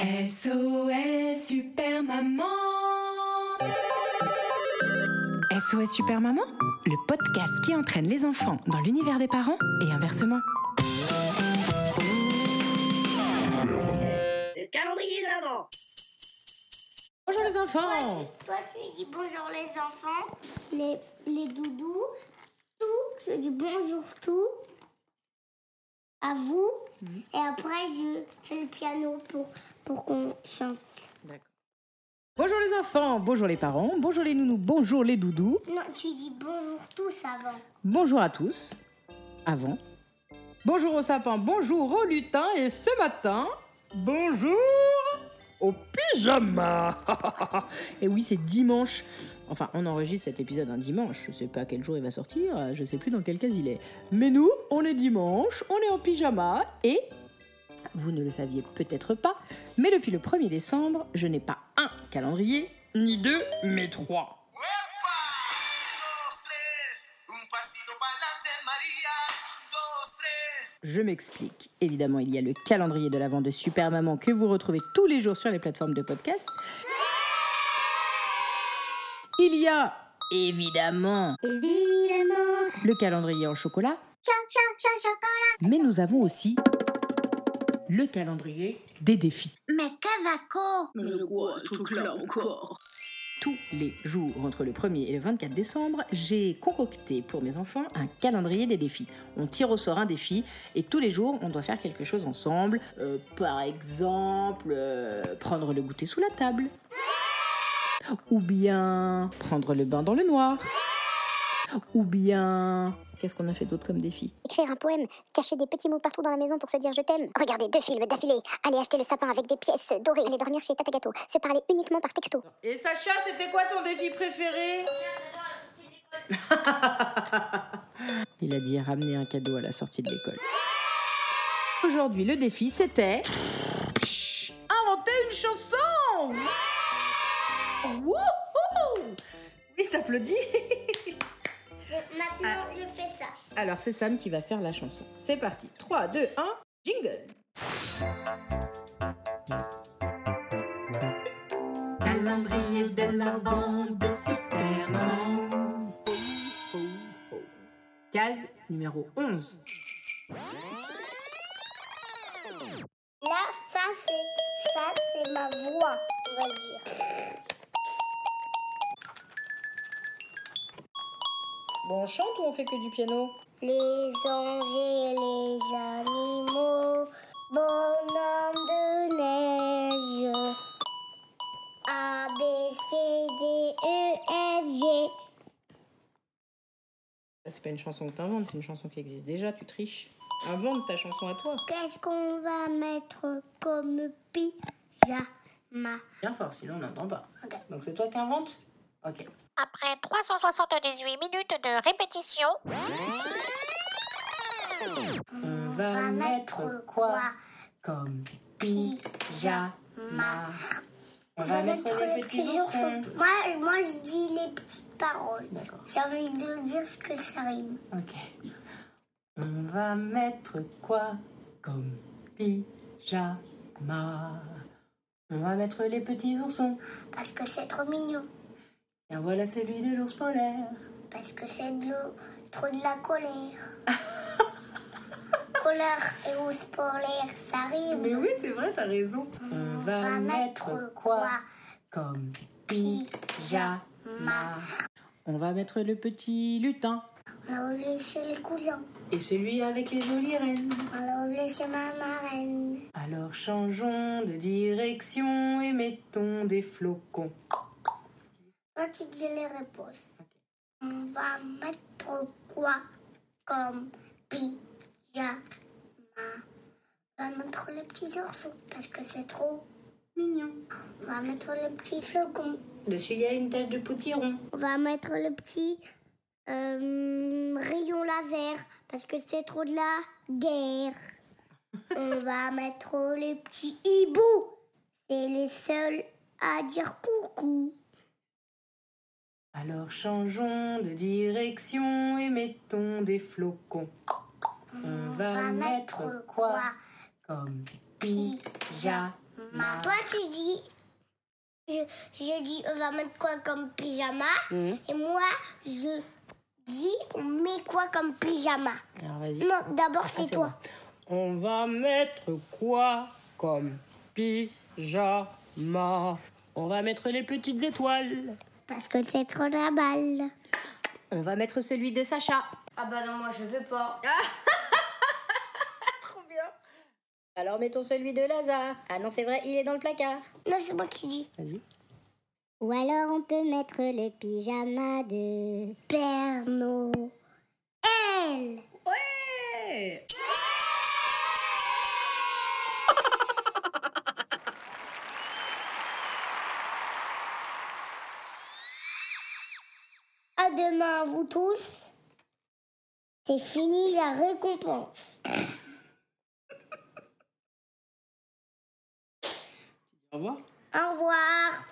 SOS Super Maman SOS Super Maman, le podcast qui entraîne les enfants dans l'univers des parents et inversement. Le calendrier de l'avant. Bonjour les enfants Toi, tu dis bonjour les enfants, les, les doudous, tout. Je dis bonjour tout à vous. Et après, je fais le piano pour, pour qu'on chante. Bonjour les enfants, bonjour les parents, bonjour les nounous, bonjour les doudous, Non, tu dis bonjour tous avant. bonjour à tous, avant. Bonjour au sapin, bonjour au lutin et ce matin, bonjour au pyjama Et oui, c'est dimanche. Enfin, on enregistre cet épisode un dimanche. Je sais pas quel jour il va sortir, euh, je sais plus dans quelle case il est. Mais nous, on est dimanche, on est en pyjama et vous ne le saviez peut-être pas, mais depuis le 1er décembre, je n'ai pas un calendrier, ni deux, mais trois. Je m'explique. Évidemment, il y a le calendrier de l'Avent de Super Maman que vous retrouvez tous les jours sur les plateformes de podcast. Il y a, évidemment, Évidemment. le calendrier en chocolat. mais nous avons aussi le calendrier des défis. Mais Cavaco. Mais de quoi ce truc-là encore? Tous les jours, entre le 1er et le 24 décembre, j'ai concocté pour mes enfants un calendrier des défis. On tire au sort un défi et tous les jours, on doit faire quelque chose ensemble. Euh, par exemple, euh, prendre le goûter sous la table. Ou bien prendre le bain dans le noir. Ou bien... Qu'est-ce qu'on a fait d'autre comme défi? Écrire un poème, cacher des petits mots partout dans la maison pour se dire je t'aime. Regarder deux films d'affilée, aller acheter le sapin avec des pièces dorées, aller dormir chez Tata Gâteau, se parler uniquement par texto. Et Sacha, c'était quoi ton défi préféré? Il a dit ramener un cadeau à la sortie de l'école. Aujourd'hui, le défi, c'était... Inventer une chanson Wouhou Oui, t'applaudis Maintenant, je fais ça. Alors, c'est Sam qui va faire la chanson. C'est parti. 3, 2, 1, jingle Calendrier de l'avant de Super Maman. Case numéro 11. Là, ça, c'est ça, c'est ma voix, on va dire. Bon, on chante ou on fait que du piano? Les anges et les animaux, bonhomme de neige. A, B, C, D, E, F, G. C'est pas une chanson que t'inventes, c'est une chanson qui existe déjà, tu triches. Invente ta chanson à toi. Qu'est-ce qu'on va mettre comme pyjama Bien fort, sinon on n'entend pas. Donc c'est toi qui inventes? Ok. Après 378 minutes de répétition, On va mettre quoi comme pyjama On va mettre les petits oursons. Moi, moi, je dis les petites paroles. D'accord. J'ai envie de dire ce que ça rime. Ok. On va mettre quoi comme pyjama? On va mettre les petits oursons. Parce que c'est trop mignon. Voilà celui de l'ours polaire. Parce que c'est de l'eau- trop de la colère. colère et ours polaire, ça rime. Mais oui, c'est vrai, t'as raison. On va mettre quoi? comme pyjama On va mettre le petit lutin. On a oublié chez les cousins. Et celui avec les jolies reines. Alors, le chemin marraine. Alors changeons de direction et mettons des flocons. Toi, tu dis les réponses. On va mettre quoi comme pyjama? On va mettre les petits orsons parce que c'est trop Mignon. On va mettre les petits flocons. Dessus, il y a une tache de potiron. On va mettre le petit euh, rayon laser parce que c'est trop de la guerre. On va mettre les petits hiboux. C'est les seuls à dire coucou. Alors changeons de direction et mettons des flocons. On va mettre quoi comme pyjama Toi, tu dis. Je, je dis, on va mettre quoi comme pyjama? Mhm. Et moi, je dis, on met quoi comme pyjama? Alors vas-y. Non, d'abord, c'est Ah, c'est toi. bon. On va mettre quoi comme pyjama? On va mettre les petites étoiles. Parce que c'est trop la balle. On va mettre celui de Sacha. Ah bah non, moi, je veux pas. Alors mettons celui de Lazare. Ah non, c'est vrai, il est dans le placard. Non, c'est moi qui dis. Vas-y. Ou alors on peut mettre le pyjama de... Père C'est fini la récompense. Au revoir. Au revoir.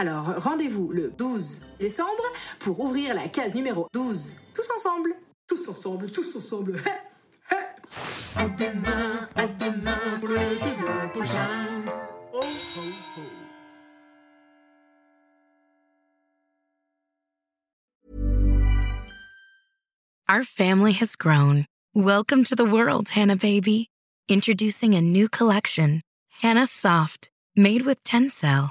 Alors rendez-vous le 12 décembre pour ouvrir la case numéro 12. Tous ensemble Tous ensemble, tous ensemble À demain, à demain pour l'épisode prochain. Oh, oh, oh. Our family has grown. Welcome to the world, Hannah baby. Introducing a new collection, Hannah Soft, made with Tencel.